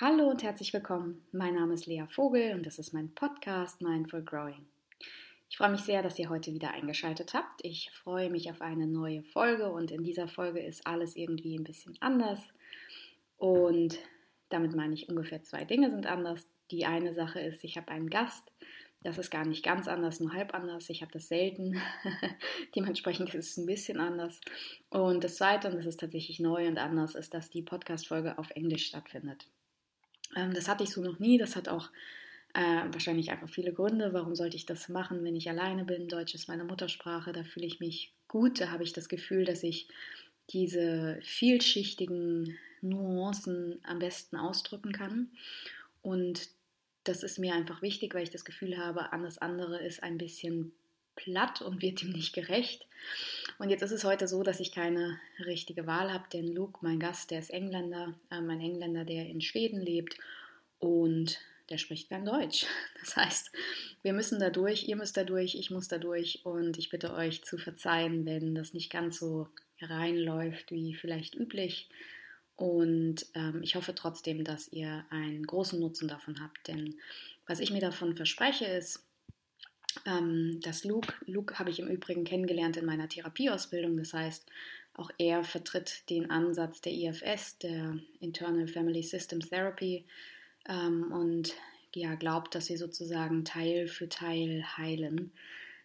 Hallo und herzlich willkommen. Mein Name ist Lea Vogel und das ist mein Podcast Mindful Growing. Ich freue mich sehr, dass ihr heute wieder eingeschaltet habt. Ich freue mich auf eine neue Folge und in dieser Folge ist alles irgendwie ein bisschen anders. Und damit meine ich ungefähr zwei Dinge sind anders. Die eine Sache ist, ich habe einen Gast. Das ist gar nicht ganz anders, nur halb anders. Ich habe das selten. Dementsprechend ist es ein bisschen anders. Und das zweite, und das ist tatsächlich neu und anders, ist, dass die Podcast-Folge auf Englisch stattfindet. Ähm, das hatte ich so noch nie. Das hat auch äh, wahrscheinlich einfach viele Gründe. Warum sollte ich das machen, wenn ich alleine bin? Deutsch ist meine Muttersprache. Da fühle ich mich gut. Da habe ich das Gefühl, dass ich diese vielschichtigen Nuancen am besten ausdrücken kann. Und das ist mir einfach wichtig, weil ich das Gefühl habe, alles andere ist ein bisschen platt und wird ihm nicht gerecht. Und jetzt ist es heute so, dass ich keine richtige Wahl habe, denn Luke, mein Gast, der ist Engländer, äh, mein Engländer, der in Schweden lebt und der spricht kein Deutsch. Das heißt, wir müssen da durch, ihr müsst da durch, ich muss da durch und ich bitte euch zu verzeihen, wenn das nicht ganz so reinläuft wie vielleicht üblich. Und ähm, ich hoffe trotzdem, dass ihr einen großen Nutzen davon habt, denn was ich mir davon verspreche ist, ähm, dass Luke, Luke habe ich im Übrigen kennengelernt in meiner Therapieausbildung, das heißt, auch er vertritt den Ansatz der IFS, der Internal Family Systems Therapy, ähm, und ja, glaubt, dass wir sozusagen Teil für Teil heilen,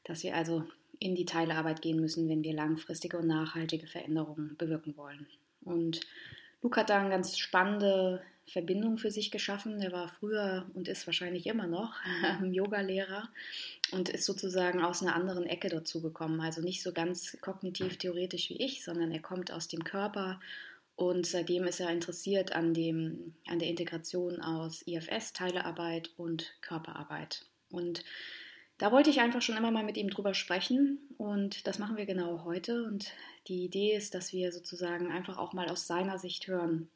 dass wir also in die Teilearbeit gehen müssen, wenn wir langfristige und nachhaltige Veränderungen bewirken wollen. Und Luke hat da eine ganz spannende Verbindung für sich geschaffen. Er war früher und ist wahrscheinlich immer noch Yoga-Lehrer und ist sozusagen aus einer anderen Ecke dazu gekommen. Also nicht so ganz kognitiv theoretisch wie ich, sondern er kommt aus dem Körper und seitdem ist er interessiert an, dem, an der Integration aus IFS, Teilearbeit und Körperarbeit. Und da wollte ich einfach schon immer mal mit ihm drüber sprechen und das machen wir genau heute. Und die Idee ist, dass wir sozusagen einfach auch mal aus seiner Sicht hören,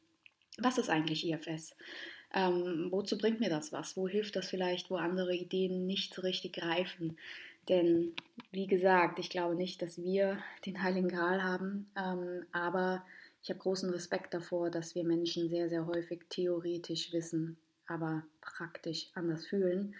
was ist eigentlich IFS? Ähm, wozu bringt mir das was? Wo hilft das vielleicht, wo andere Ideen nicht so richtig greifen? Denn wie gesagt, ich glaube nicht, dass wir den Heiligen Gral haben, ähm, aber ich habe großen Respekt davor, dass wir Menschen sehr, sehr häufig theoretisch wissen, aber praktisch anders fühlen.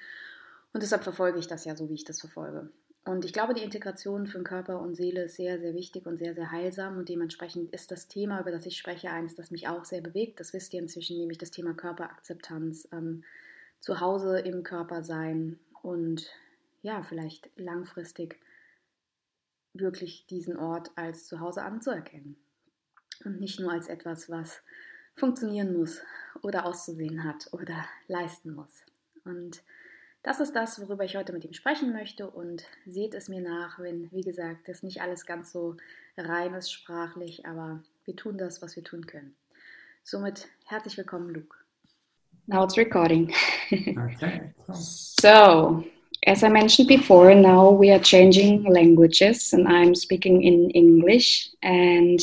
Und deshalb verfolge ich das ja so, wie ich das verfolge. Und ich glaube, die Integration von Körper und Seele ist sehr, sehr wichtig und sehr, sehr heilsam. Und dementsprechend ist das Thema, über das ich spreche, eins, das mich auch sehr bewegt. Das wisst ihr inzwischen, nämlich das Thema Körperakzeptanz, ähm, zu Hause im Körper sein und ja, vielleicht langfristig wirklich diesen Ort als Zuhause anzuerkennen. Und nicht nur als etwas, was funktionieren muss oder auszusehen hat oder leisten muss. Und das ist das, worüber ich heute mit ihm sprechen möchte und seht es mir nach, wenn, wie gesagt, das nicht alles ganz so rein ist sprachlich, aber wir tun das, was wir tun können. Somit herzlich willkommen, Luke. Now it's recording. okay. so, as I mentioned before, now we are changing languages and I'm speaking in English and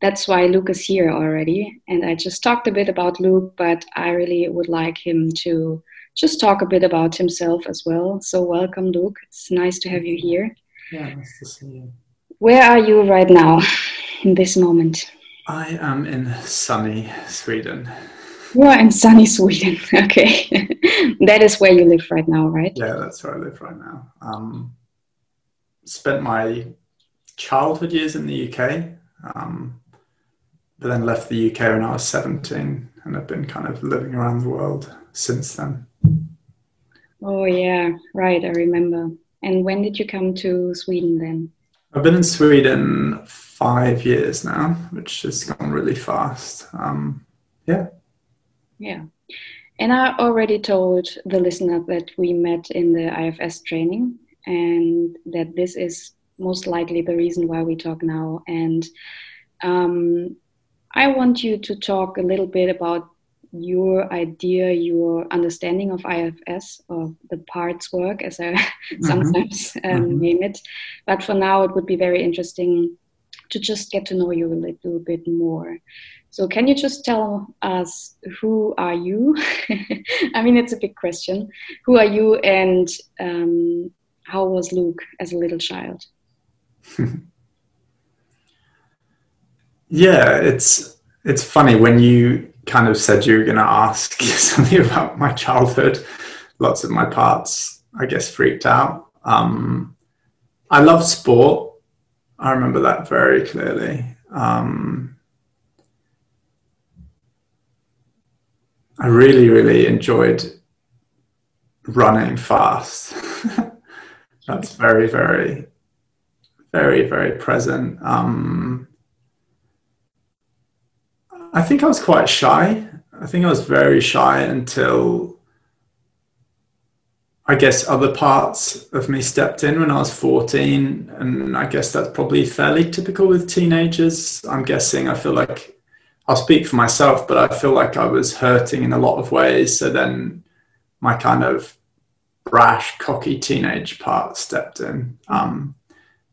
that's why Luke is here already. And I just talked a bit about Luke, but I really would like him to just talk a bit about himself as well. So, welcome, Luke. It's nice to have you here. Yeah, nice to see you. Where are you right now in this moment? I am in sunny Sweden. You are in sunny Sweden. Okay. that is where you live right now, right? Yeah, that's where I live right now. Um, spent my childhood years in the UK, um, but then left the UK when I was 17 and I've been kind of living around the world since then. Oh, yeah, right. I remember. And when did you come to Sweden then? I've been in Sweden five years now, which has gone really fast. Um, yeah. Yeah. And I already told the listener that we met in the IFS training and that this is most likely the reason why we talk now. And um, I want you to talk a little bit about your idea, your understanding of IFS or the parts work, as I mm-hmm. sometimes um, mm-hmm. name it. But for now, it would be very interesting to just get to know you a little bit more. So, can you just tell us who are you? I mean, it's a big question. Who are you, and um, how was Luke as a little child? yeah, it's it's funny when you kind of said you were going to ask something about my childhood. Lots of my parts, I guess, freaked out. Um, I love sport. I remember that very clearly. Um, I really, really enjoyed running fast. That's very, very, very, very present. Um, I think I was quite shy. I think I was very shy until I guess other parts of me stepped in when I was 14. And I guess that's probably fairly typical with teenagers. I'm guessing I feel like I'll speak for myself, but I feel like I was hurting in a lot of ways. So then my kind of brash, cocky teenage part stepped in um,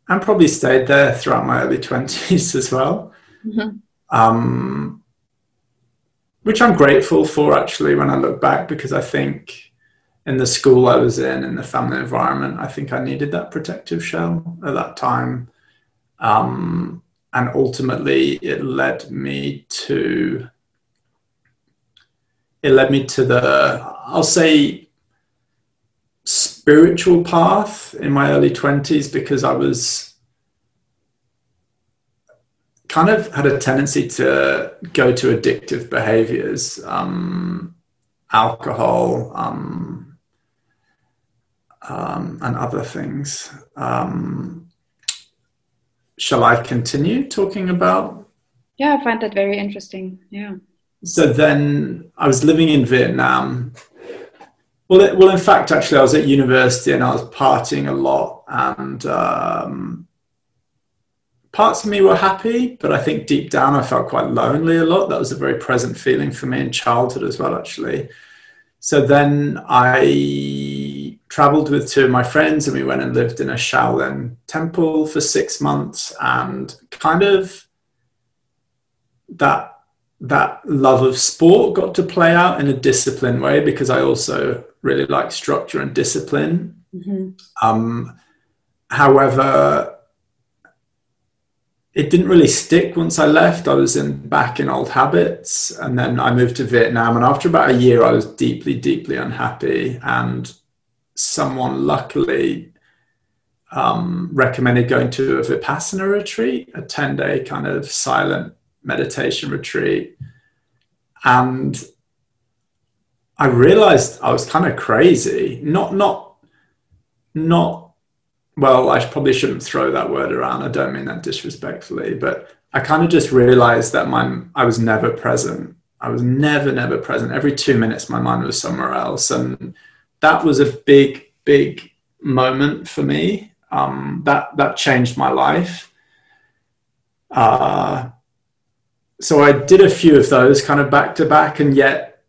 and probably stayed there throughout my early 20s as well. Mm-hmm. Um, which I'm grateful for actually when I look back because I think in the school I was in, in the family environment, I think I needed that protective shell at that time. Um, and ultimately, it led me to it led me to the I'll say spiritual path in my early 20s because I was kind of had a tendency to go to addictive behaviors, um, alcohol, um, um, and other things. Um, shall I continue talking about? Yeah, I find that very interesting. Yeah. So then I was living in Vietnam. Well, it, well, in fact, actually, I was at university and I was partying a lot, and um, parts of me were happy, but I think deep down I felt quite lonely a lot. That was a very present feeling for me in childhood as well, actually. So then I traveled with two of my friends and we went and lived in a Shaolin temple for six months and kind of that that love of sport got to play out in a disciplined way because I also really like structure and discipline. Mm-hmm. Um, however, it didn't really stick once I left. I was in back in old habits, and then I moved to Vietnam. And after about a year, I was deeply, deeply unhappy. And someone luckily um, recommended going to a vipassana retreat, a ten day kind of silent meditation retreat, and I realized I was kind of crazy. Not, not, not well, I probably shouldn't throw that word around. I don't mean that disrespectfully, but I kind of just realized that my I was never present. I was never, never present. Every two minutes, my mind was somewhere else, and that was a big, big moment for me. Um, that that changed my life. Uh, so I did a few of those kind of back to back, and yet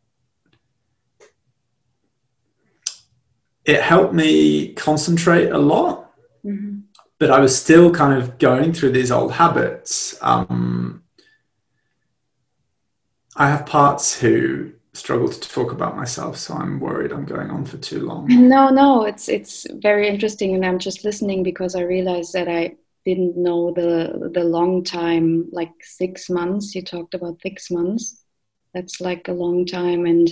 it helped me concentrate a lot. But I was still kind of going through these old habits. Um, I have parts who struggle to talk about myself, so I'm worried I'm going on for too long. No, no, it's it's very interesting, and I'm just listening because I realized that I didn't know the the long time, like six months. You talked about six months. That's like a long time, and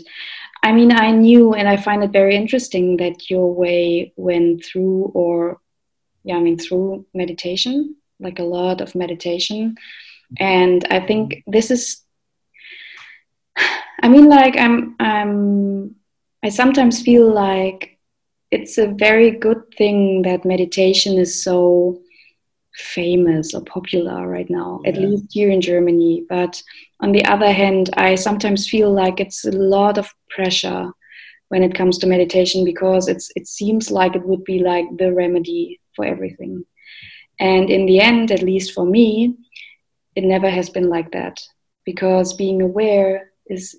I mean, I knew, and I find it very interesting that your way went through or yeah, I mean, through meditation, like a lot of meditation. And I think this is, I mean, like, I'm, I'm, I sometimes feel like it's a very good thing that meditation is so famous or popular right now, yeah. at least here in Germany. But on the other hand, I sometimes feel like it's a lot of pressure when it comes to meditation because it's it seems like it would be like the remedy for everything. And in the end, at least for me, it never has been like that because being aware is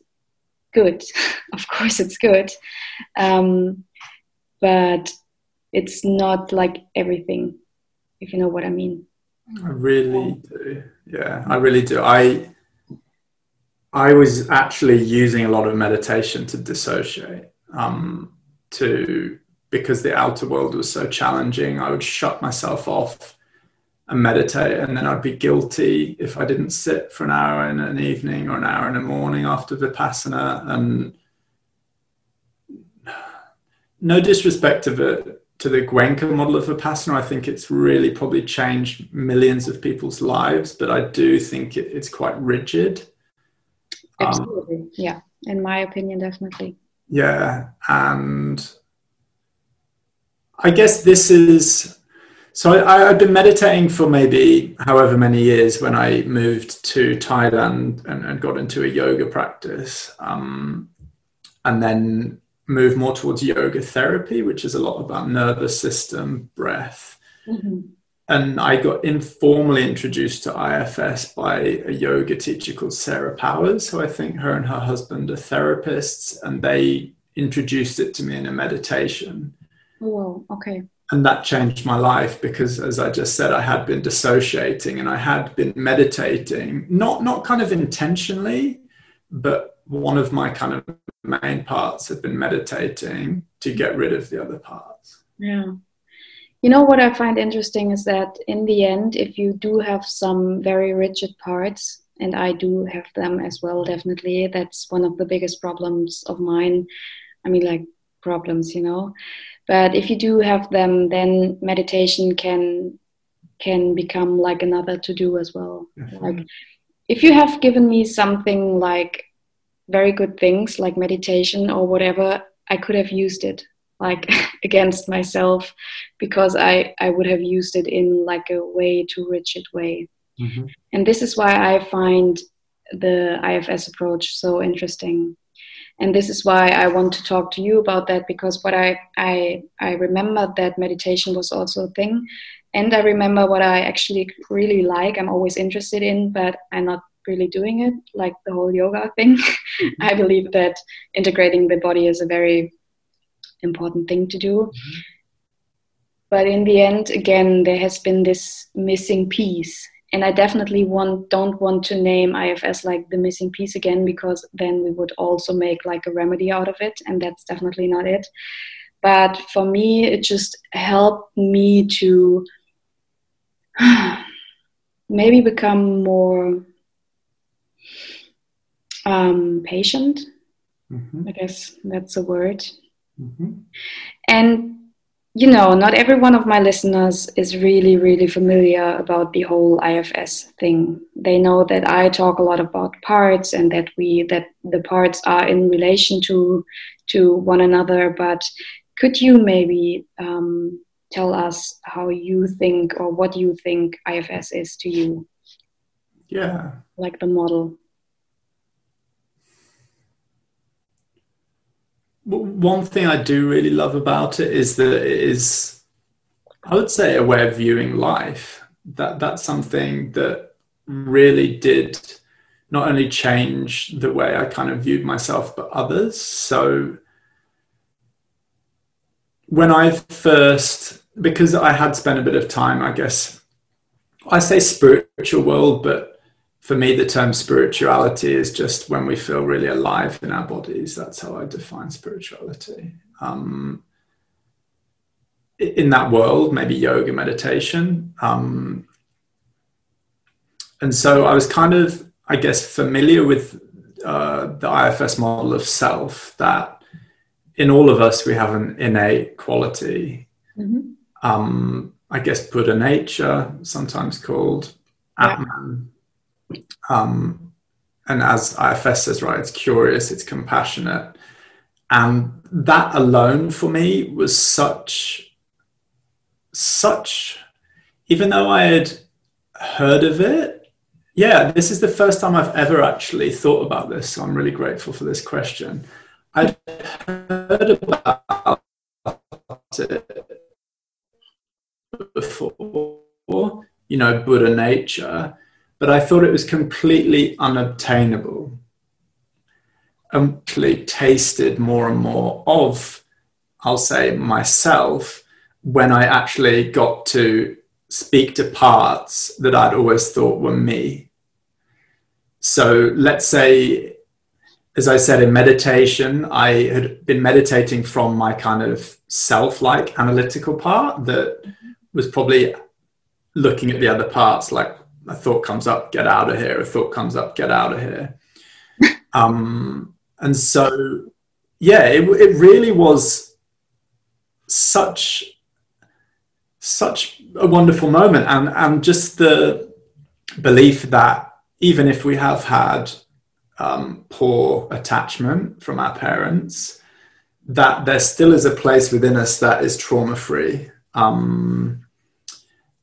good. of course, it's good. Um, but it's not like everything, if you know what I mean. I really do. Yeah, I really do. I I was actually using a lot of meditation to dissociate, um, to because the outer world was so challenging, I would shut myself off and meditate, and then I'd be guilty if I didn't sit for an hour in an evening or an hour in the morning after Vipassana. And no disrespect to the to the Goenka model of Vipassana, I think it's really probably changed millions of people's lives, but I do think it, it's quite rigid. Um, Absolutely, um, yeah. In my opinion, definitely. Yeah, and I guess this is so I, I've been meditating for maybe however many years when I moved to Thailand and, and got into a yoga practice. Um, and then moved more towards yoga therapy, which is a lot about nervous system, breath. Mm-hmm. And I got informally introduced to IFS by a yoga teacher called Sarah Powers. So I think her and her husband are therapists, and they introduced it to me in a meditation. Oh, okay. And that changed my life because as i just said i had been dissociating and i had been meditating not not kind of intentionally but one of my kind of main parts had been meditating to get rid of the other parts. Yeah. You know what i find interesting is that in the end if you do have some very rigid parts and i do have them as well definitely that's one of the biggest problems of mine. I mean like problems you know but if you do have them then meditation can can become like another to do as well mm-hmm. like if you have given me something like very good things like meditation or whatever i could have used it like against myself because i i would have used it in like a way too rigid way mm-hmm. and this is why i find the ifs approach so interesting and this is why I want to talk to you about that because what I I I remember that meditation was also a thing, and I remember what I actually really like. I'm always interested in, but I'm not really doing it like the whole yoga thing. I believe that integrating the body is a very important thing to do. Mm-hmm. But in the end, again, there has been this missing piece and I definitely want don't want to name IFS like the missing piece again because then we would also make like a remedy out of it, and that's definitely not it. But for me, it just helped me to maybe become more um, patient. Mm-hmm. I guess that's a word. Mm-hmm. And you know, not every one of my listeners is really, really familiar about the whole IFS thing. They know that I talk a lot about parts and that we that the parts are in relation to to one another. But could you maybe um, tell us how you think or what you think IFS is to you? Yeah, like the model. One thing I do really love about it is that it is, I would say, a way of viewing life. That that's something that really did not only change the way I kind of viewed myself, but others. So when I first, because I had spent a bit of time, I guess, I say spiritual world, but for me, the term spirituality is just when we feel really alive in our bodies. That's how I define spirituality. Um, in that world, maybe yoga, meditation. Um, and so I was kind of, I guess, familiar with uh, the IFS model of self that in all of us we have an innate quality. Mm-hmm. Um, I guess Buddha nature, sometimes called yeah. Atman um, and as IFS says, right, it's curious, it's compassionate. And that alone for me was such, such, even though I had heard of it, yeah, this is the first time I've ever actually thought about this. So I'm really grateful for this question. I'd heard about it before, you know, Buddha nature but I thought it was completely unobtainable. And actually tasted more and more of, I'll say, myself when I actually got to speak to parts that I'd always thought were me. So let's say, as I said in meditation, I had been meditating from my kind of self like analytical part that mm-hmm. was probably looking at the other parts, like a thought comes up, get out of here. A thought comes up, get out of here. um, and so, yeah, it, it really was such such a wonderful moment, and and just the belief that even if we have had um, poor attachment from our parents, that there still is a place within us that is trauma free. Um,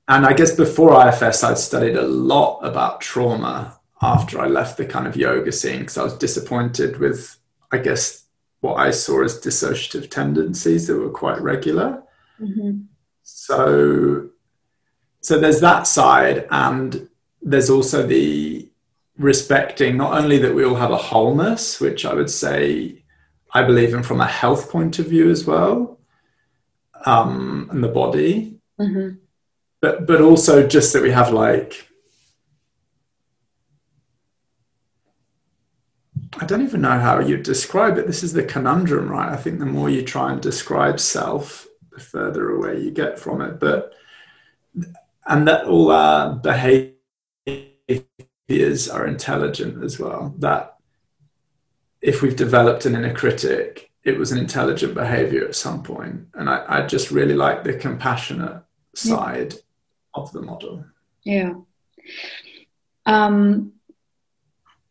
and I guess before IFS, I'd studied a lot about trauma after I left the kind of yoga scene because I was disappointed with, I guess, what I saw as dissociative tendencies that were quite regular. Mm-hmm. So, so there's that side, and there's also the respecting not only that we all have a wholeness, which I would say I believe in from a health point of view as well, um, and the body, mm-hmm. But but also just that we have like I don't even know how you describe it. This is the conundrum, right? I think the more you try and describe self, the further away you get from it. But and that all our behaviors are intelligent as well. That if we've developed an inner critic, it was an intelligent behavior at some point. And I, I just really like the compassionate side. Of the model. Yeah. Um,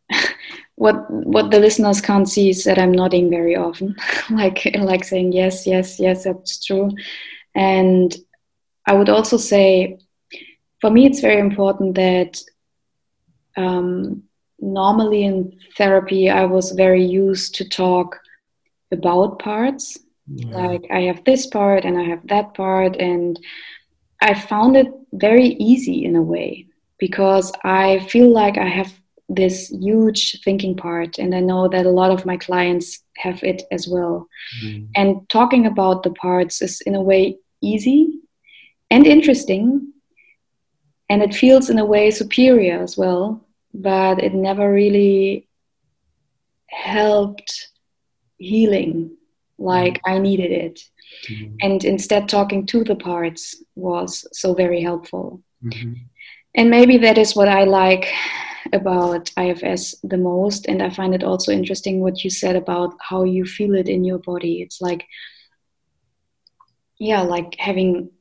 what what the listeners can't see is that I'm nodding very often, like like saying yes, yes, yes, that's true. And I would also say, for me, it's very important that um, normally in therapy, I was very used to talk about parts. Yeah. Like I have this part and I have that part, and I found it very easy in a way because I feel like I have this huge thinking part, and I know that a lot of my clients have it as well. Mm. And talking about the parts is in a way easy and interesting, and it feels in a way superior as well but it never really helped healing like I needed it. Mm-hmm. And instead, talking to the parts was so very helpful. Mm-hmm. And maybe that is what I like about IFS the most. And I find it also interesting what you said about how you feel it in your body. It's like, yeah, like having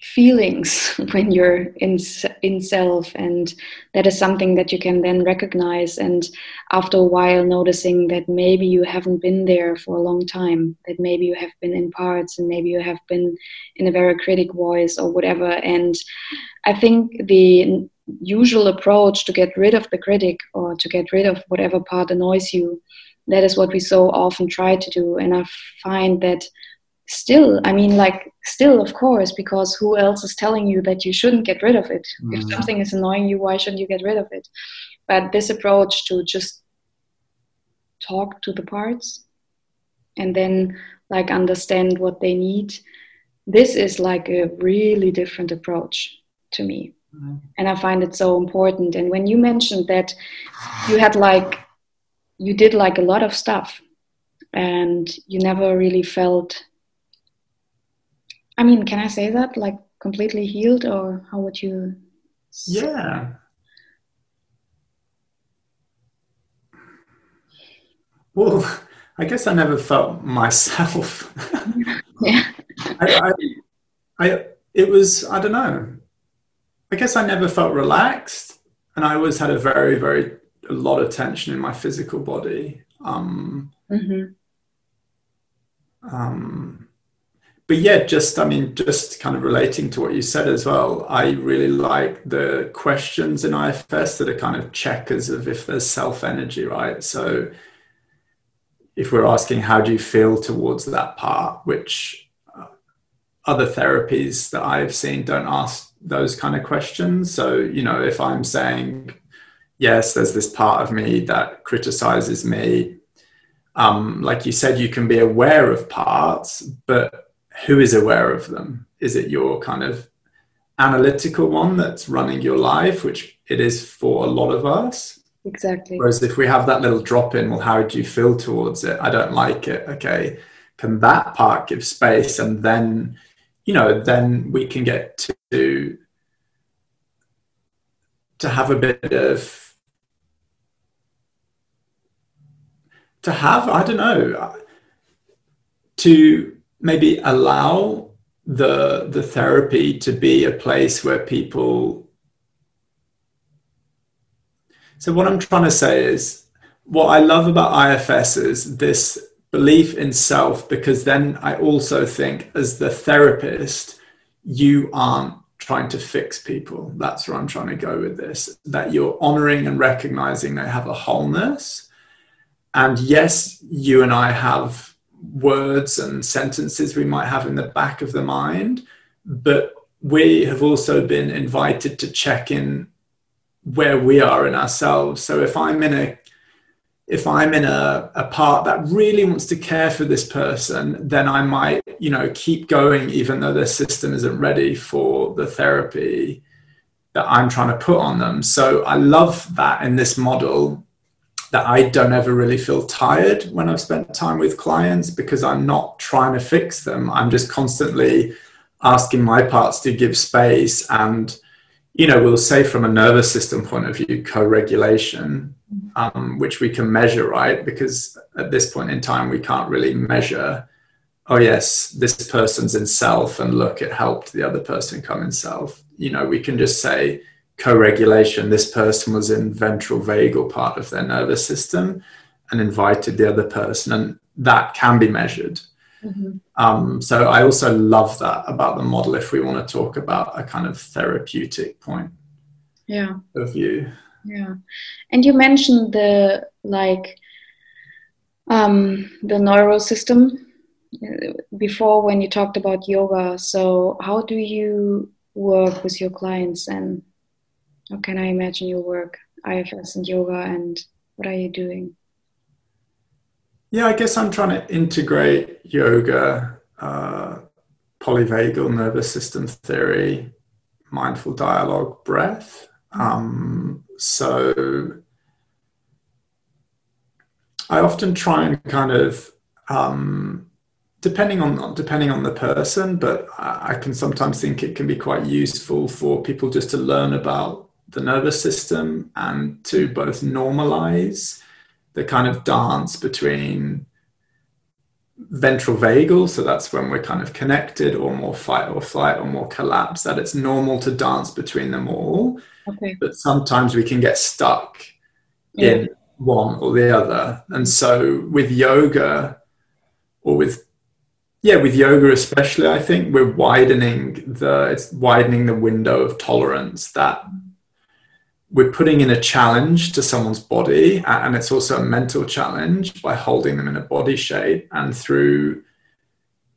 feelings when you're in in self and that is something that you can then recognize and after a while noticing that maybe you haven't been there for a long time that maybe you have been in parts and maybe you have been in a very critic voice or whatever. And i think the usual approach to get rid of the critic or to get rid of whatever part annoys you that is what we so often try to do. And i find that still i mean like still of course because who else is telling you that you shouldn't get rid of it mm. if something is annoying you why shouldn't you get rid of it but this approach to just talk to the parts and then like understand what they need this is like a really different approach to me mm. and i find it so important and when you mentioned that you had like you did like a lot of stuff and you never really felt I mean, can I say that like completely healed, or how would you? Yeah. Well, I guess I never felt myself. yeah. I, I, I, it was, I don't know. I guess I never felt relaxed, and I always had a very, very, a lot of tension in my physical body. Um, mm-hmm. um, but yeah, just I mean, just kind of relating to what you said as well. I really like the questions in IFS that are kind of checkers of if there's self energy, right? So if we're asking how do you feel towards that part, which uh, other therapies that I've seen don't ask those kind of questions. So you know, if I'm saying yes, there's this part of me that criticizes me. Um, like you said, you can be aware of parts, but who is aware of them? Is it your kind of analytical one that's running your life, which it is for a lot of us? Exactly. Whereas if we have that little drop in, well, how do you feel towards it? I don't like it. Okay. Can that part give space? And then, you know, then we can get to to have a bit of to have i don't know to maybe allow the the therapy to be a place where people so what i'm trying to say is what i love about ifs is this belief in self because then i also think as the therapist you aren't trying to fix people. That's where i'm trying to go with this that you're honoring and recognizing they have a wholeness. And yes you and i have words and sentences we might have in the back of the mind, but we have also been invited to check in where we are in ourselves. So if I'm in a if I'm in a, a part that really wants to care for this person, then I might, you know, keep going even though their system isn't ready for the therapy that I'm trying to put on them. So I love that in this model that I don't ever really feel tired when I've spent time with clients because I'm not trying to fix them. I'm just constantly asking my parts to give space and you know we'll say from a nervous system point of view co-regulation um, which we can measure right because at this point in time we can't really measure oh yes this person's in self and look it helped the other person come in self you know we can just say co-regulation this person was in ventral vagal part of their nervous system and invited the other person and that can be measured. Mm-hmm. um, so i also love that about the model if we want to talk about a kind of therapeutic point yeah. of view. Yeah. And you mentioned the like um, the neural system uh, before when you talked about yoga. So how do you work with your clients and how can I imagine your work, IFS and yoga, and what are you doing? Yeah, I guess I'm trying to integrate yoga, uh, polyvagal nervous system theory, mindful dialogue, breath. Um, so I often try and kind of um, depending on depending on the person, but I can sometimes think it can be quite useful for people just to learn about the nervous system and to mm. both normalize the kind of dance between ventral vagal, so that's when we're kind of connected, or more fight or flight, or more collapse, that it's normal to dance between them all. Okay. But sometimes we can get stuck yeah. in one or the other. And so with yoga, or with yeah, with yoga especially, I think we're widening the it's widening the window of tolerance that we're putting in a challenge to someone's body and it's also a mental challenge by holding them in a body shape and through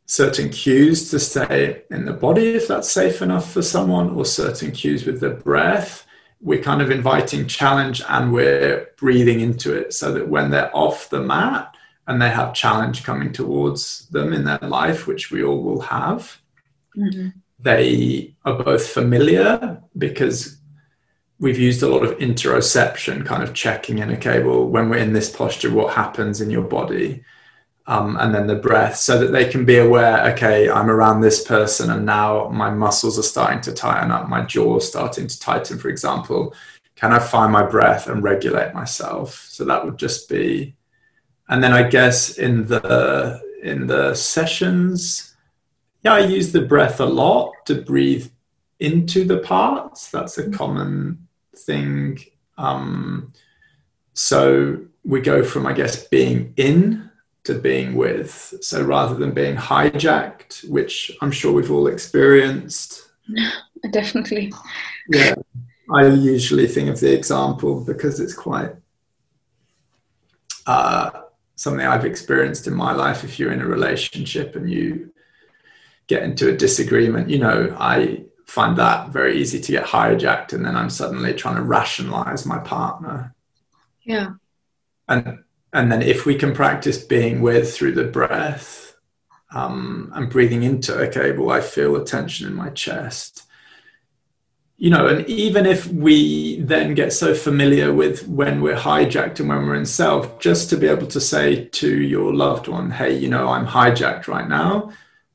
certain cues to stay in the body if that's safe enough for someone or certain cues with the breath we're kind of inviting challenge and we're breathing into it so that when they're off the mat and they have challenge coming towards them in their life which we all will have mm-hmm. they are both familiar because we've used a lot of interoception, kind of checking in, okay, well, when we're in this posture, what happens in your body? Um, and then the breath, so that they can be aware, okay, I'm around this person, and now my muscles are starting to tighten up, my jaw starting to tighten, for example. Can I find my breath and regulate myself? So that would just be, and then I guess in the in the sessions, yeah, I use the breath a lot to breathe into the parts. That's a common thing. Um, so we go from, I guess, being in to being with. So rather than being hijacked, which I'm sure we've all experienced. Definitely. Yeah. I usually think of the example because it's quite uh, something I've experienced in my life. If you're in a relationship and you get into a disagreement, you know, I find that very easy to get hijacked and then i'm suddenly trying to rationalize my partner. Yeah. And and then if we can practice being with through the breath um, and breathing into okay well i feel a tension in my chest. You know and even if we then get so familiar with when we're hijacked and when we're in self just to be able to say to your loved one hey you know i'm hijacked right now.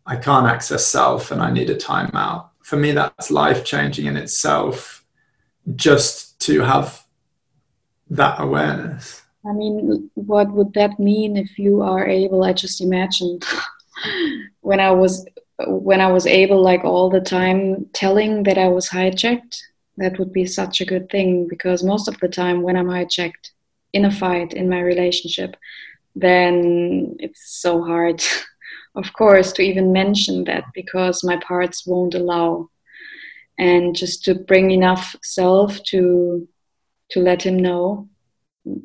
I can't access self and i need a timeout for me, that's life changing in itself just to have that awareness. I mean, what would that mean if you are able? I just imagined when I was when I was able, like all the time, telling that I was hijacked. That would be such a good thing because most of the time, when I'm hijacked in a fight in my relationship, then it's so hard, of course, to even mention that because my parts won't allow. And just to bring enough self to to let him know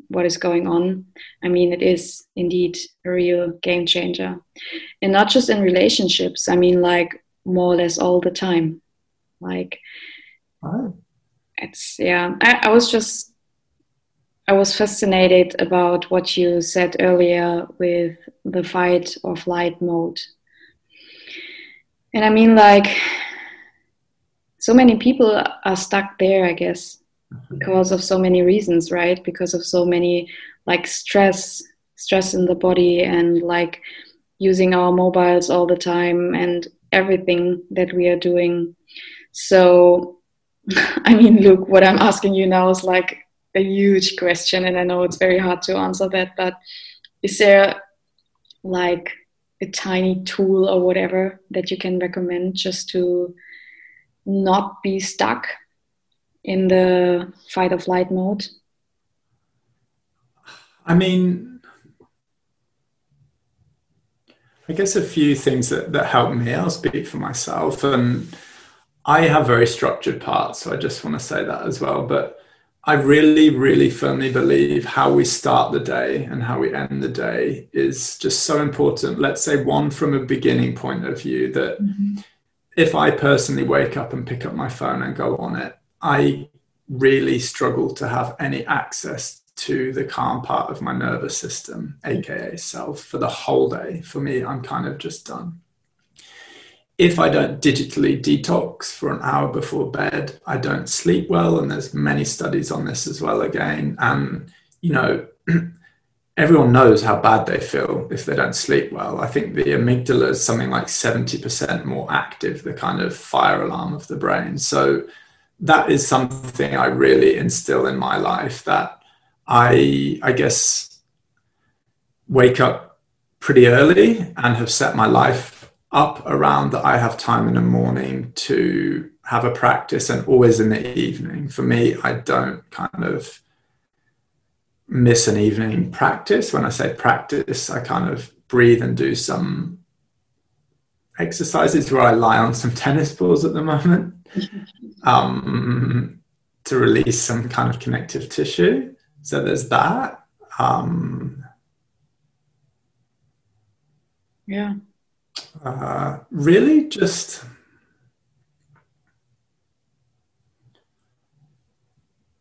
what is going on. I mean, it is indeed a real game changer. And not just in relationships, I mean, like more or less all the time. Like, oh. it's, yeah, I, I was just, I was fascinated about what you said earlier with the fight or flight mode. And I mean, like, so many people are stuck there, I guess mm-hmm. because of so many reasons right? Because of so many like stress stress in the body and like using our mobiles all the time and everything that we are doing. So i mean look what i'm asking you now is like a huge question and i know it's very hard to answer that but is there like a tiny tool or whatever that you can recommend just to not be stuck in the fight or flight mode? I mean, I guess a few things that, that help me, I'll speak for myself. And I have very structured parts, so I just want to say that as well. But I really, really firmly believe how we start the day and how we end the day is just so important. Let's say one from a beginning point of view that mm-hmm. if I personally wake up and pick up my phone and go on it, I really struggle to have any access to the calm part of my nervous system, aka self, for the whole day. For me, I'm kind of just done. If I don't digitally detox for an hour before bed, I don't sleep well. And there's many studies on this as well, again. And, you know, everyone knows how bad they feel if they don't sleep well. I think the amygdala is something like 70% more active, the kind of fire alarm of the brain. So, that is something I really instill in my life that I, I guess, wake up pretty early and have set my life up around that I have time in the morning to have a practice and always in the evening. For me, I don't kind of miss an evening practice. When I say practice, I kind of breathe and do some exercises where I lie on some tennis balls at the moment um, to release some kind of connective tissue. So there's that. Um, yeah. Uh, really, just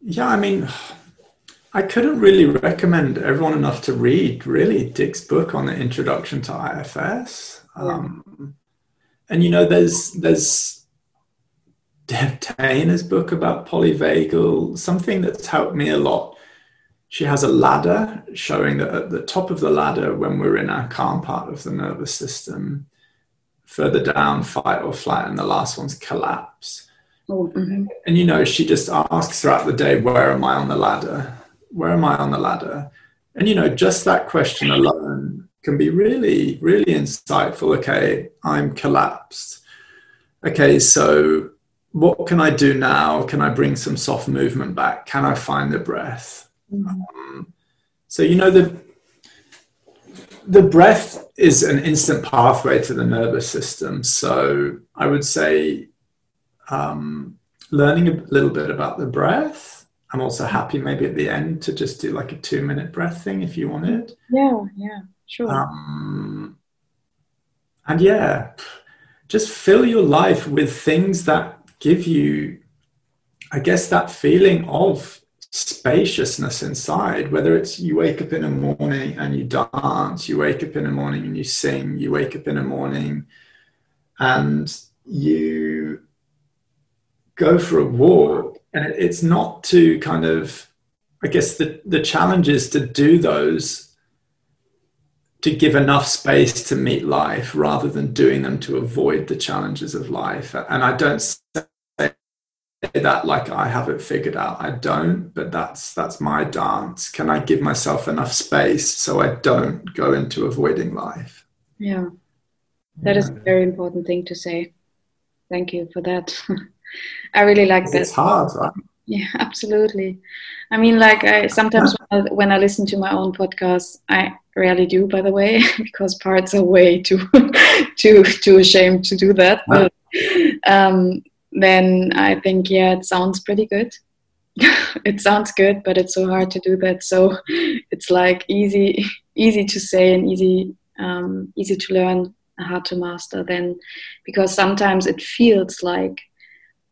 yeah. I mean, I couldn't really recommend everyone enough to read really Dick's book on the introduction to IFS. Um, and you know, there's there's Deb Dana's book about polyvagal, something that's helped me a lot. She has a ladder showing that at the top of the ladder, when we're in our calm part of the nervous system, further down, fight or flight, and the last one's collapse. Oh, mm-hmm. And you know, she just asks throughout the day, Where am I on the ladder? Where am I on the ladder? And you know, just that question alone can be really, really insightful. Okay, I'm collapsed. Okay, so what can I do now? Can I bring some soft movement back? Can I find the breath? Um, so you know the the breath is an instant pathway to the nervous system. So I would say um, learning a little bit about the breath. I'm also happy maybe at the end to just do like a two minute breath thing if you wanted. Yeah, yeah, sure. Um, and yeah, just fill your life with things that give you, I guess, that feeling of spaciousness inside. Whether it's you wake up in the morning and you dance, you wake up in the morning and you sing, you wake up in the morning and you go for a walk. And it's not to kind of, I guess, the, the challenge is to do those to give enough space to meet life rather than doing them to avoid the challenges of life. And I don't that like I have it figured out. I don't, but that's that's my dance. Can I give myself enough space so I don't go into avoiding life? Yeah. That is a very important thing to say. Thank you for that. I really like that. It's hard, right? Yeah, absolutely. I mean, like I sometimes when I, when I listen to my own podcast, I rarely do, by the way, because parts are way too too too ashamed to do that. But um, then I think, yeah, it sounds pretty good. it sounds good, but it's so hard to do that. So it's like easy easy to say and easy um, easy to learn, hard to master. Then because sometimes it feels like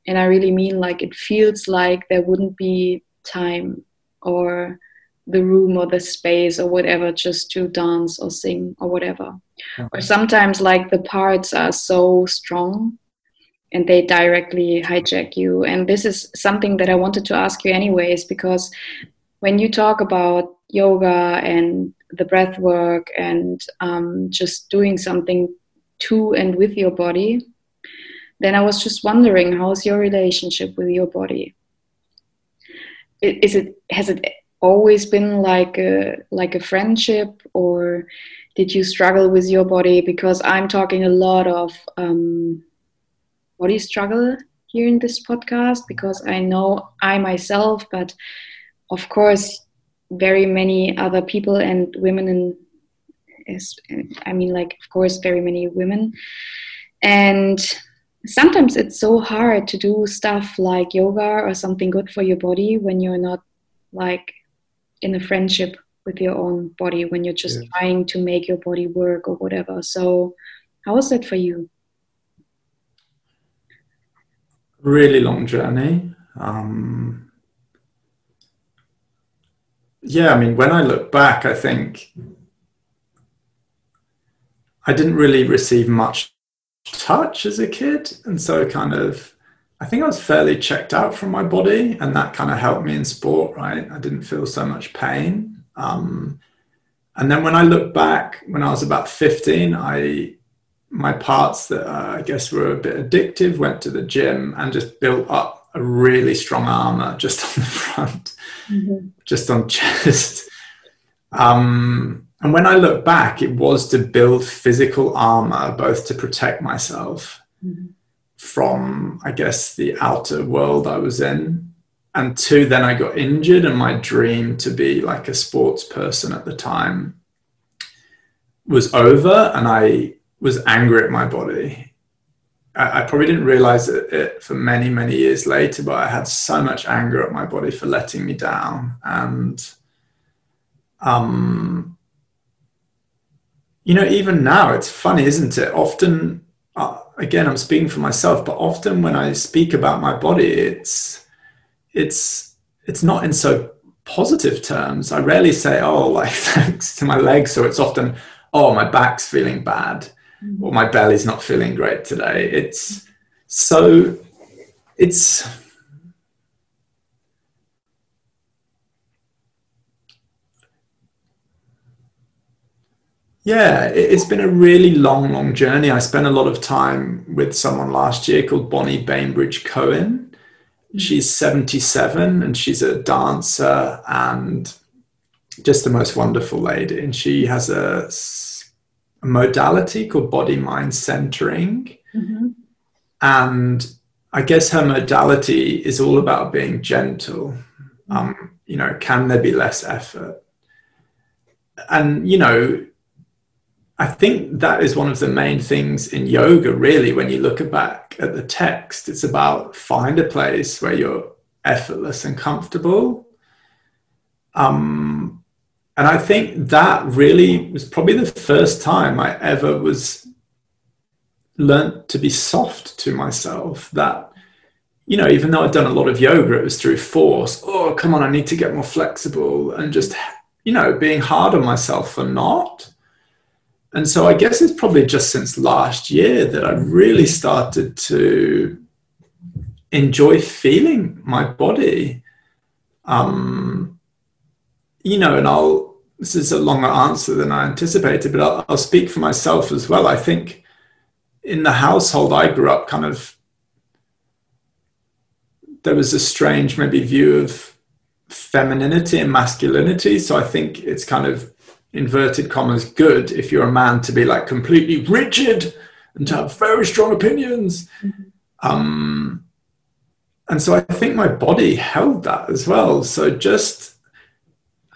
and I really mean like it feels like there wouldn't be time or the room or the space or whatever just to dance or sing or whatever. Okay. Or sometimes like the parts are so strong and they directly hijack you. And this is something that I wanted to ask you anyways, because when you talk about yoga and the breath work and um, just doing something to and with your body, then I was just wondering, how's your relationship with your body? Is it has it always been like a like a friendship, or did you struggle with your body? Because I'm talking a lot of um, body struggle here in this podcast because I know I myself, but of course, very many other people and women in is I mean like of course very many women. And sometimes it's so hard to do stuff like yoga or something good for your body when you're not like in a friendship with your own body when you're just yeah. trying to make your body work or whatever. So how was that for you really long journey um, yeah i mean when i look back i think i didn't really receive much touch as a kid. And so kind of, I think I was fairly checked out from my body and that kind of helped me in sport, right? I didn't feel so much pain. Um, and then when I look back, when I was about 15, I, my parts that uh, I guess were a bit addictive went to the gym and just built up a really strong armor just on the front, mm-hmm. just on chest. Um, and when I look back, it was to build physical armor, both to protect myself mm-hmm. from, I guess, the outer world I was in. And two, then I got injured, and my dream to be like a sports person at the time was over, and I was angry at my body. I, I probably didn't realize it, it for many, many years later, but I had so much anger at my body for letting me down. And um, you know, even now, it's funny, isn't it? Often, uh, again, I'm speaking for myself, but often when I speak about my body, it's it's it's not in so positive terms. I rarely say, "Oh, like thanks to my legs," or it's often, "Oh, my back's feeling bad,". Or "My belly's not feeling great today." It's so it's Yeah, it's been a really long, long journey. I spent a lot of time with someone last year called Bonnie Bainbridge Cohen. She's 77 and she's a dancer and just the most wonderful lady. And she has a, a modality called body mind centering. Mm-hmm. And I guess her modality is all about being gentle. Um, you know, can there be less effort? And, you know, I think that is one of the main things in yoga, really, when you look back at the text. It's about find a place where you're effortless and comfortable. Um, and I think that really was probably the first time I ever was learned to be soft to myself. That, you know, even though I'd done a lot of yoga, it was through force. Oh, come on, I need to get more flexible and just, you know, being hard on myself for not and so I guess it's probably just since last year that I really started to enjoy feeling my body. Um, you know, and I'll, this is a longer answer than I anticipated, but I'll, I'll speak for myself as well. I think in the household I grew up, kind of there was a strange maybe view of femininity and masculinity. So I think it's kind of inverted commas good if you're a man to be like completely rigid and to have very strong opinions. Mm-hmm. Um, and so I think my body held that as well. So just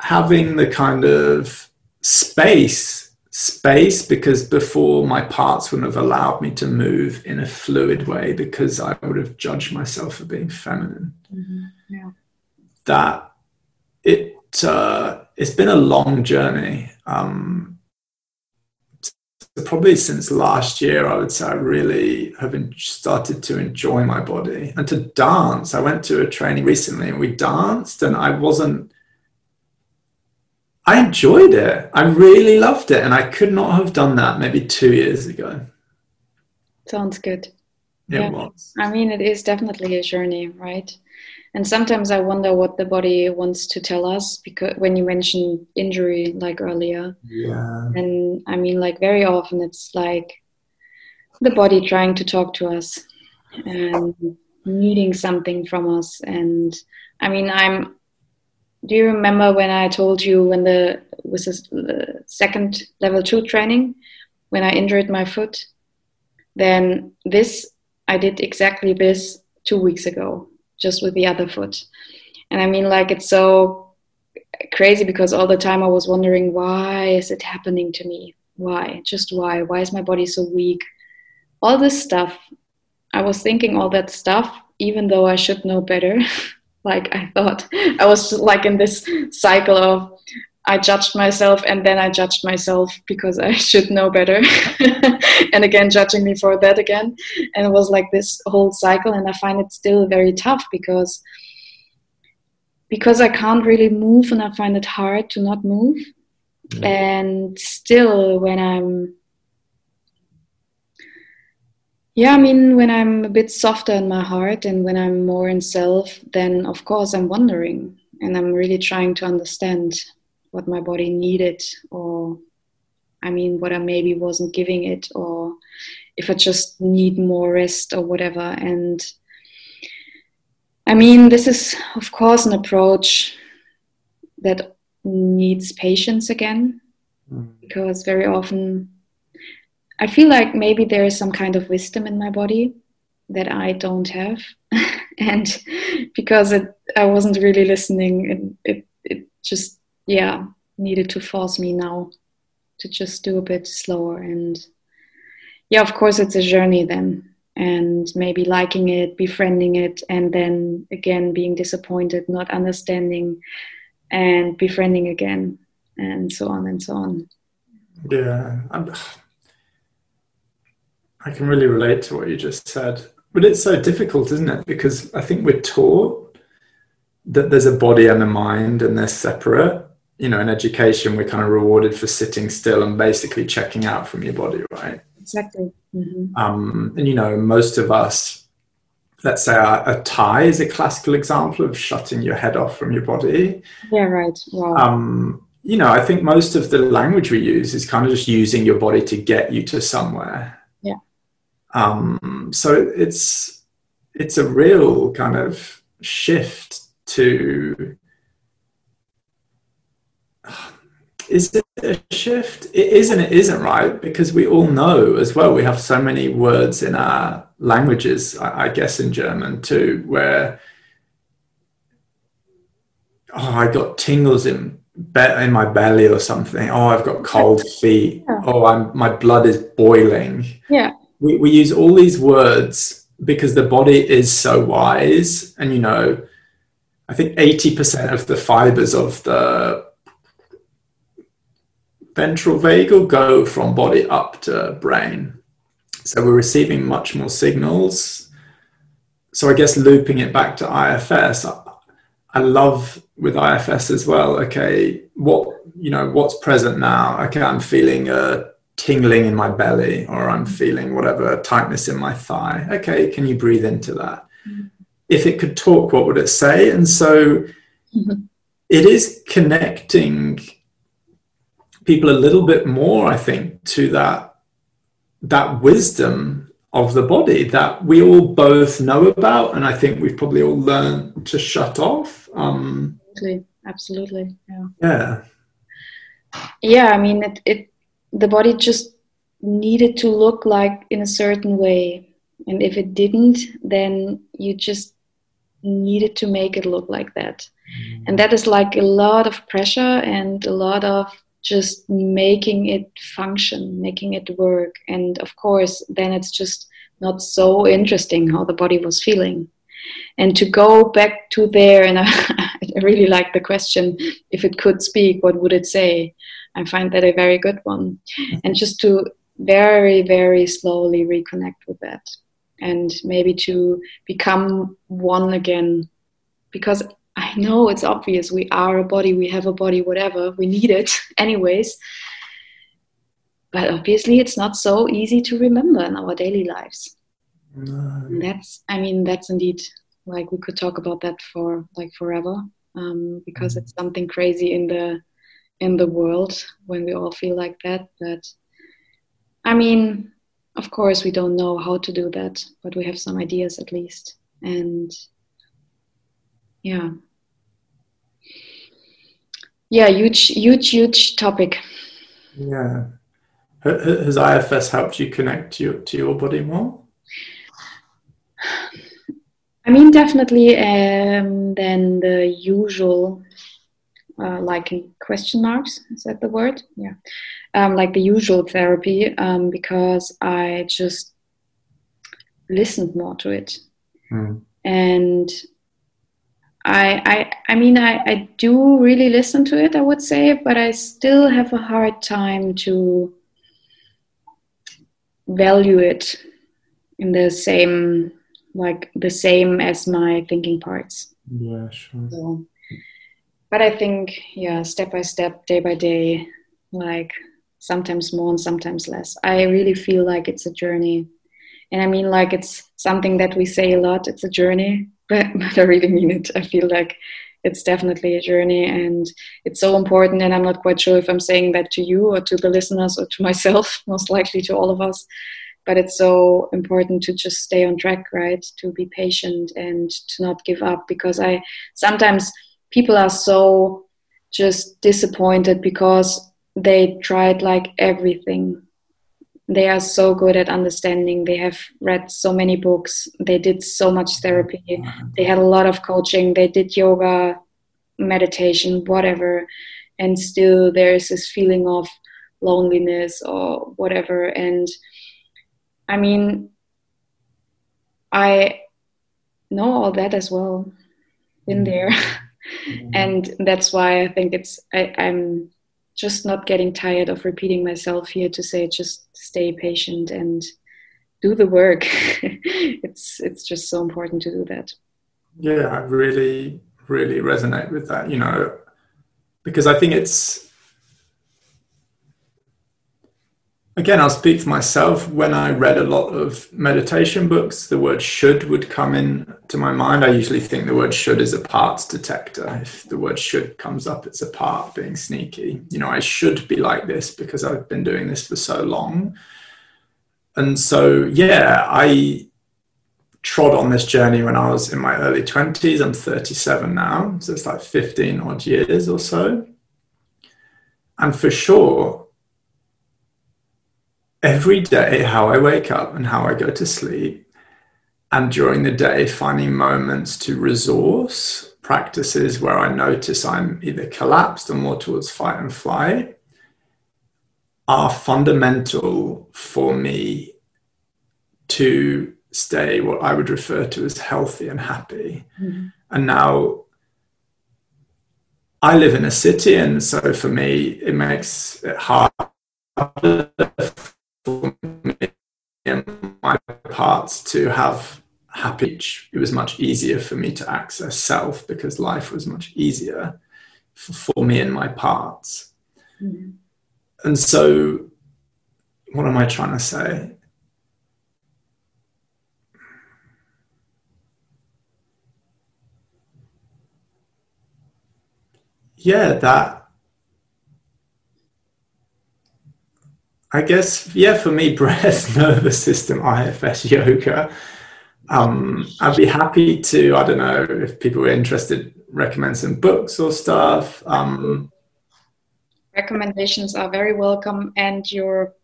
having the kind of space, space, because before my parts wouldn't have allowed me to move in a fluid way because I would have judged myself for being feminine. Mm-hmm. Yeah. That it uh, it's been a long journey. Um, probably since last year, I would say I really have started to enjoy my body and to dance. I went to a training recently and we danced, and I wasn't. I enjoyed it. I really loved it, and I could not have done that maybe two years ago. Sounds good. It yeah. was. I mean, it is definitely a journey, right? and sometimes i wonder what the body wants to tell us because when you mentioned injury like earlier yeah and i mean like very often it's like the body trying to talk to us and needing something from us and i mean i'm do you remember when i told you when the was this, the second level 2 training when i injured my foot then this i did exactly this 2 weeks ago just with the other foot. And I mean, like, it's so crazy because all the time I was wondering, why is it happening to me? Why? Just why? Why is my body so weak? All this stuff. I was thinking all that stuff, even though I should know better. like, I thought I was like in this cycle of, I judged myself and then I judged myself because I should know better. and again, judging me for that again. And it was like this whole cycle. And I find it still very tough because because I can't really move and I find it hard to not move. Mm. And still when I'm yeah, I mean, when I'm a bit softer in my heart and when I'm more in self, then of course I'm wondering and I'm really trying to understand what my body needed or i mean what i maybe wasn't giving it or if i just need more rest or whatever and i mean this is of course an approach that needs patience again mm. because very often i feel like maybe there is some kind of wisdom in my body that i don't have. And because it, i wasn't really listening it, it, it just yeah needed to force me now to just do a bit slower. And yeah of course it's a journey then. And maybe liking it befriending it and then again being disappointed not understanding and befriending again and so on and so on. Yeah I'm, i can really relate to what you just said. But it's so difficult isn't it? Because i think we're taught that there's a body and a mind and they're separate. You know in education we're kind of rewarded for sitting still and basically checking out from your body right? Exactly. Mm-hmm. um, and you know most of us let's say a, a, tie is a classical example of shutting your head off from your body. Yeah right. Wow. um, you know i think most of the language we use is kind of just using your body to get you to somewhere um, so it's it's a real kind of shift to is it a shift? It is and it isn't, right? Because we all know as well, we have so many words in our languages, I, guess in German too, where oh, I got tingles in in my belly or something. Oh, I've got cold feet. Yeah. Oh, I'm my blood is boiling. Yeah. We we use all these words because the body is so wise, and you know, I think eighty percent of the fibers of the ventral vagal go from body up to brain. So we're receiving much more signals. So I guess looping it back to IFS, I love with IFS as well. Okay, what you know, what's present now? Okay, I'm feeling a tingling in my belly, or I'm feeling whatever tightness in my thigh. Okay, can you breathe into that? Mm-hmm. If it could talk, what would it say? And so mm-hmm. it is connecting people a little bit more, I think, to that that wisdom of the body that we all both know about, and I think we've probably all learned to shut off. Um, absolutely, absolutely, yeah. Yeah. Yeah, I mean, it, it the body just needed to look like in a certain way, and if it didn't, then you just needed to make it look like that, mm. and that is like a lot of pressure and a lot of just making it function, making it work. And of course, then it's just not so interesting how the body was feeling. And to go back to there, and I, I really like the question if it could speak, what would it say? I find that a very good one. And just to very, very slowly reconnect with that and maybe to become one again because I know it's obvious we are a body, we have a body, whatever, we need it anyways. But obviously, it's not so easy to remember in our daily lives. No. That's, I mean, that's indeed like we could talk about that for like forever um, because mm. it's something crazy in the in the world when we all feel like that. But I mean, of course, we don't know how to do that, but we have some ideas at least. And yeah yeah huge huge huge topic yeah has ifs helped you connect to your, to your body more i mean definitely um, than the usual uh, like in question marks is that the word yeah um, like the usual therapy um, because i just listened more to it mm. and I, I, I mean, I, I do really listen to it, I would say, but I still have a hard time to value it in the same, like the same as my thinking parts. Yeah, sure. So, but I think, yeah, step by step, day by day, like sometimes more and sometimes less. I really feel like it's a journey. And I mean, like it's something that we say a lot, it's a journey but, but I really mean it. I feel like it's definitely a journey and it's so important. And I'm not quite sure if I'm saying that to you or to the listeners or to myself, most likely to all of us. But it's so important to just stay on track, right? To be patient and to not give up because I sometimes people are so just disappointed because they tried like everything. They are so good at understanding. They have read so many books. They did so much therapy. They had a lot of coaching. They did yoga meditation whatever. And still there is this feeling of loneliness or whatever. And i mean i know all that as well in mm-hmm. there mm-hmm. and that's why i think it's I, i'm just not getting tired of repeating myself here to say just stay patient and do the work it's it's just so important to do that yeah i really really resonate with that you know because i think it's again, I'll speak for myself. When I read a lot of meditation books, the word should would come in to my mind. I usually think the word should is a parts detector. If the word should comes up, it's a part being sneaky. You know, I should be like this because I've been doing this for so long. And so, yeah, I trod on this journey when I was in my early 20s. I'm 37 now, so it's like 15 odd years or so. And for sure, every day how I wake up and how I go to sleep, and during the day, finding moments to resource practices where I notice I'm either collapsed or more towards fight and flight, are fundamental for me to stay what I would refer to as healthy and happy. Mm-hmm. And now I live in a city, and so for me, it makes it hard for me and my parts to have happy. It was much easier for me to access self because life was much easier for, me and my parts. Mm-hmm. And so, what am I trying to say? Yeah, that I guess, yeah, for me, breath, nervous system, IFS yoga. Um, I'd be happy to, I don't know, if people were interested, recommend some books or stuff. Um, Recommendations are very welcome, and your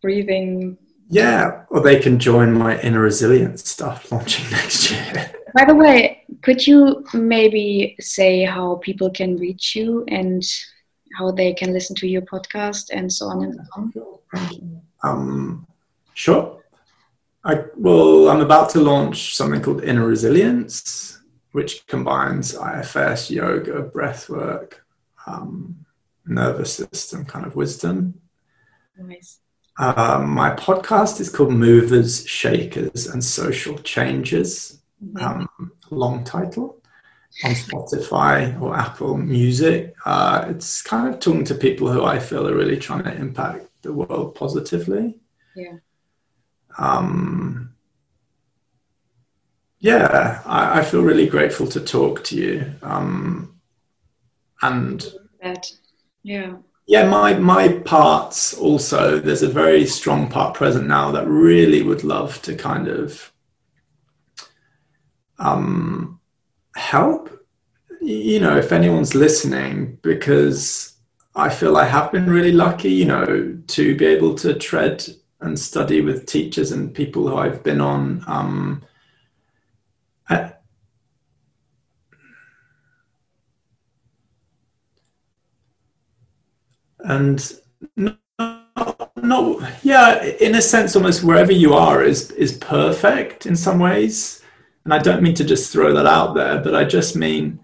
breathing. Yeah, or they can join my inner resilience stuff launching next year. By the way, could you maybe say how people can reach you and how they can listen to your podcast and so on and so on? Um, sure. I, well, I'm about to launch something called Inner Resilience, which combines IFS, yoga, breathwork, um, nervous system kind of wisdom. Nice. Uh, my podcast is called Movers, Shakers, and Social Changes. Mm-hmm. Um, long title on Spotify or Apple Music. Uh, it's kind of talking to people who I feel are really trying to impact the world positively. Yeah. Um, yeah, I, I, feel really grateful to talk to you. Um, and that, yeah. Yeah, my my parts also. There's a very strong part present now that really would love to kind of um, help. You know, if anyone's listening, because I feel I have been really lucky. You know, to be able to tread and study with teachers and people who I've been on. Um, and not, not, yeah, in a sense, almost wherever you are is is perfect in some ways. And I don't mean to just throw that out there, but I just mean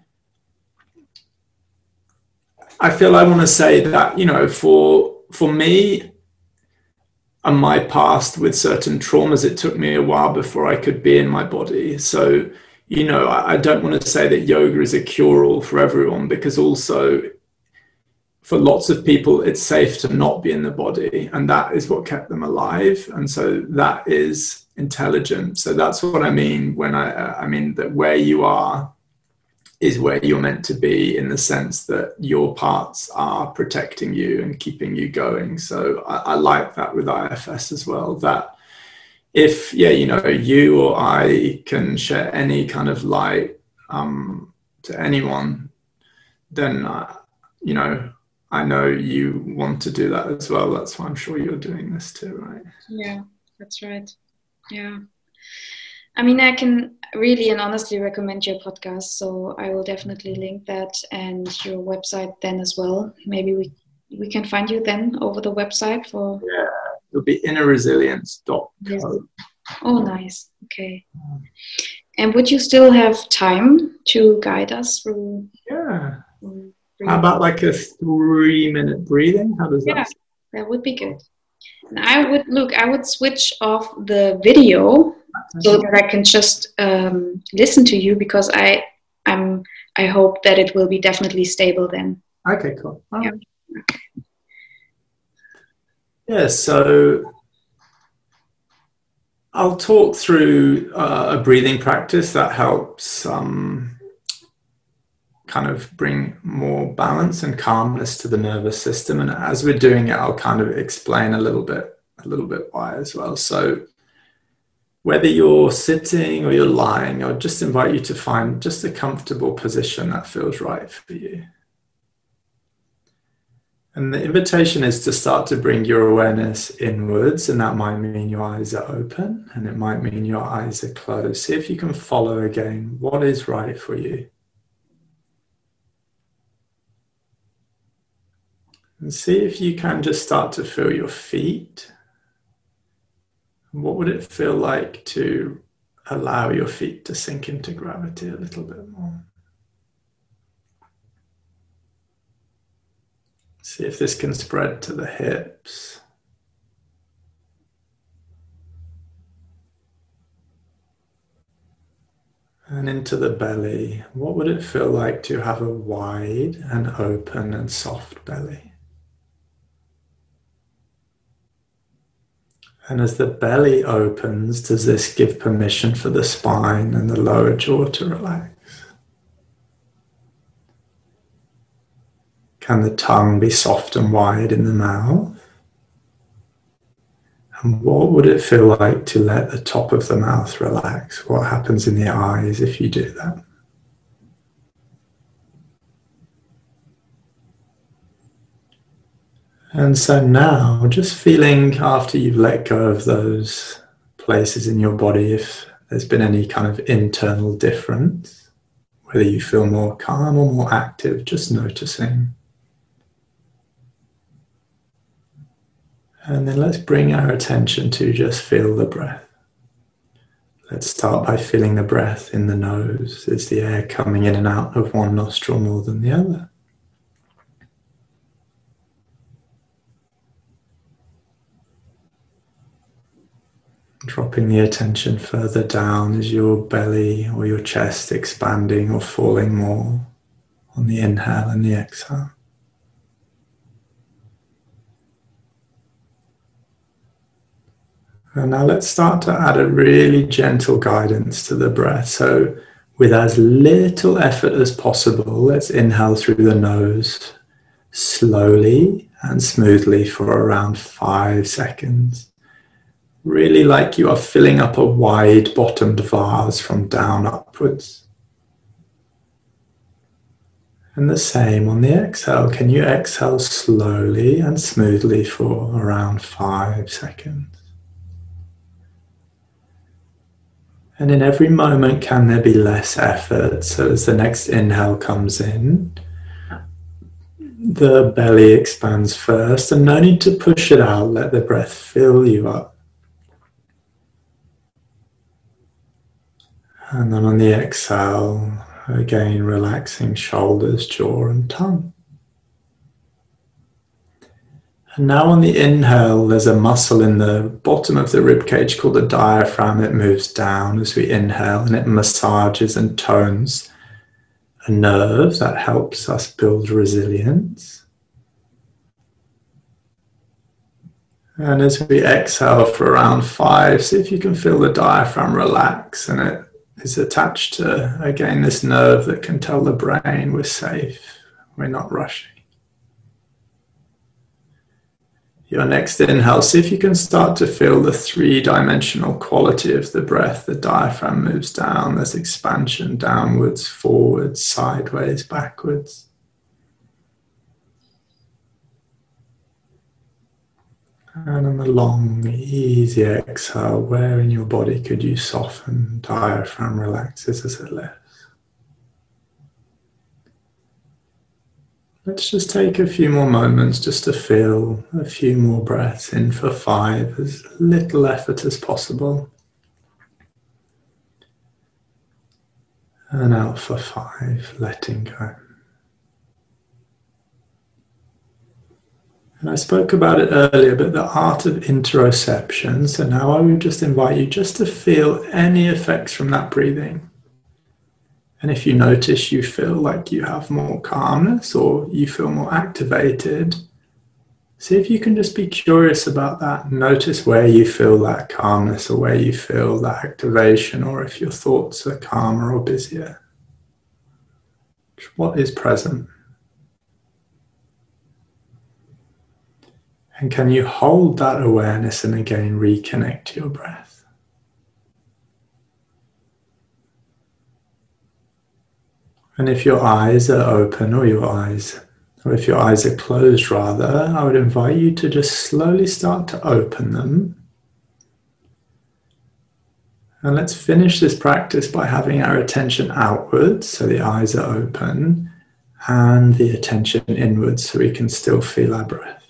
I feel I want to say that you know for for me and my past with certain traumas, it took me a while before I could be in my body. So, you know, I, I don't want to say that yoga is a cure all for everyone because also for lots of people, it's safe to not be in the body. And that is what kept them alive. And so that is intelligent. So that's what I mean when I, I mean that where you are is where you're meant to be in the sense that your parts are protecting you and keeping you going. So I, I, like that with IFS as well. That if yeah, you know, you or I can share any kind of light um, to anyone, then uh, you know, I know you want to do that as well. That's why I'm sure you're doing this too, right? Yeah, that's right. Yeah. I mean, I can really and honestly recommend your podcast. So I will definitely link that and your website then as well. Maybe we we can find you then over the website for. Yeah, it'll be innerresilience.co. Yes. Oh, nice. Okay. And would you still have time to guide us through? Yeah. Mm-hmm. How about like a three minute breathing? How does yeah, that? That would be good. And I would look. I would switch off the video so that I can just um, listen to you because I I'm I hope that it will be definitely stable then. Okay, cool. Yeah. Yeah. So I'll talk through uh, a breathing practice that helps um, kind of bring more balance and calmness to the nervous system. And as we're doing it, I'll kind of explain a little bit a little bit why as well. So whether you're sitting or you're lying, I'll just invite you to find just a comfortable position that feels right for you. And the invitation is to start to bring your awareness inwards, and that might mean your eyes are open and it might mean your eyes are closed. See if you can follow again what is right for you. And see if you can just start to feel your feet what would it feel like to allow your feet to sink into gravity a little bit more? See if this can spread to the hips. And into the belly. What would it feel like to have a wide and open and soft belly? And as the belly opens, does this give permission for the spine and the lower jaw to relax? Can the tongue be soft and wide in the mouth? And what would it feel like to let the top of the mouth relax? What happens in the eyes if you do that? And so now, just feeling after you've let go of those places in your body, if there's been any kind of internal difference, whether you feel more calm or more active, just noticing. And then let's bring our attention to just feel the breath. Let's start by feeling the breath in the nose. Is the air coming in and out of one nostril more than the other? Dropping the attention further down, is your belly or your chest expanding or falling more on the inhale and the exhale? And now let's start to add a really gentle guidance to the breath. So, with as little effort as possible, let's inhale through the nose slowly and smoothly for around five seconds. Really like you are filling up a wide bottomed vase from down upwards. And the same on the exhale. Can you exhale slowly and smoothly for around five seconds? And in every moment, can there be less effort? So as the next inhale comes in, the belly expands first, and no need to push it out. Let the breath fill you up. And then on the exhale, again relaxing shoulders, jaw, and tongue. And now on the inhale, there's a muscle in the bottom of the rib cage called the diaphragm. It moves down as we inhale and it massages and tones a nerve that helps us build resilience. And as we exhale for around five, see if you can feel the diaphragm relax and it is attached to, again, this nerve that can tell the brain we're safe, we're not rushing. Your next inhale, see if you can start to feel the three dimensional quality of the breath. The diaphragm moves down, there's expansion downwards, forwards, sideways, backwards. And on the long, easy exhale, where in your body could you soften? Diaphragm relaxes as it lifts. Let's just take a few more moments just to feel a few more breaths in for five, as little effort as possible. And out for five, letting go. And I spoke about it earlier, but the art of interoception. So now I would just invite you just to feel any effects from that breathing. And if you notice you feel like you have more calmness or you feel more activated, see if you can just be curious about that. Notice where you feel that calmness or where you feel that activation, or if your thoughts are calmer or busier. What is present? And can you hold that awareness and again reconnect to your breath? And if your eyes are open or your eyes, or if your eyes are closed rather, I would invite you to just slowly start to open them. And let's finish this practice by having our attention outwards, so the eyes are open, and the attention inwards, so we can still feel our breath.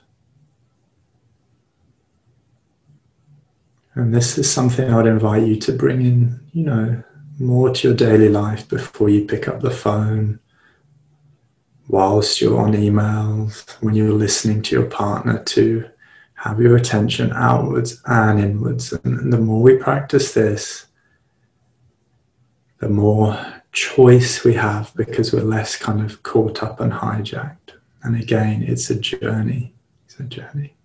And this is something I would invite you to bring in, you know, more to your daily life before you pick up the phone, whilst you're on emails, when you're listening to your partner, to have your attention outwards and inwards. And the more we practice this, the more choice we have because we're less kind of caught up and hijacked. And again, it's a journey. It's a journey.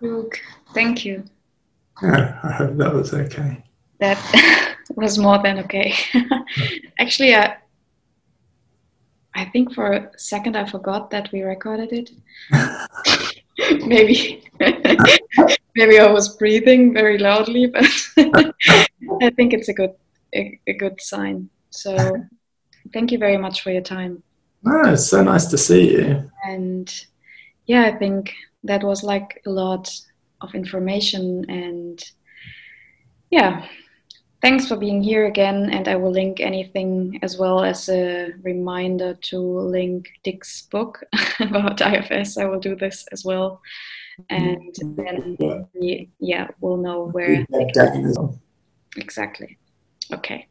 Luke, thank you. I hope that was okay. That was more than okay. Actually, I, I think for a second I forgot that we recorded it. maybe maybe I was breathing very loudly, but I think it's a good a, a, good sign. So thank you very much for your time. Oh, it's so nice to see you. And yeah, I think that was like a lot of information and yeah. Thanks for being here again and i will link anything as well as a reminder to link Dick's book about ifs i will do this as well. And then yeah. we'll know where exactly. Okay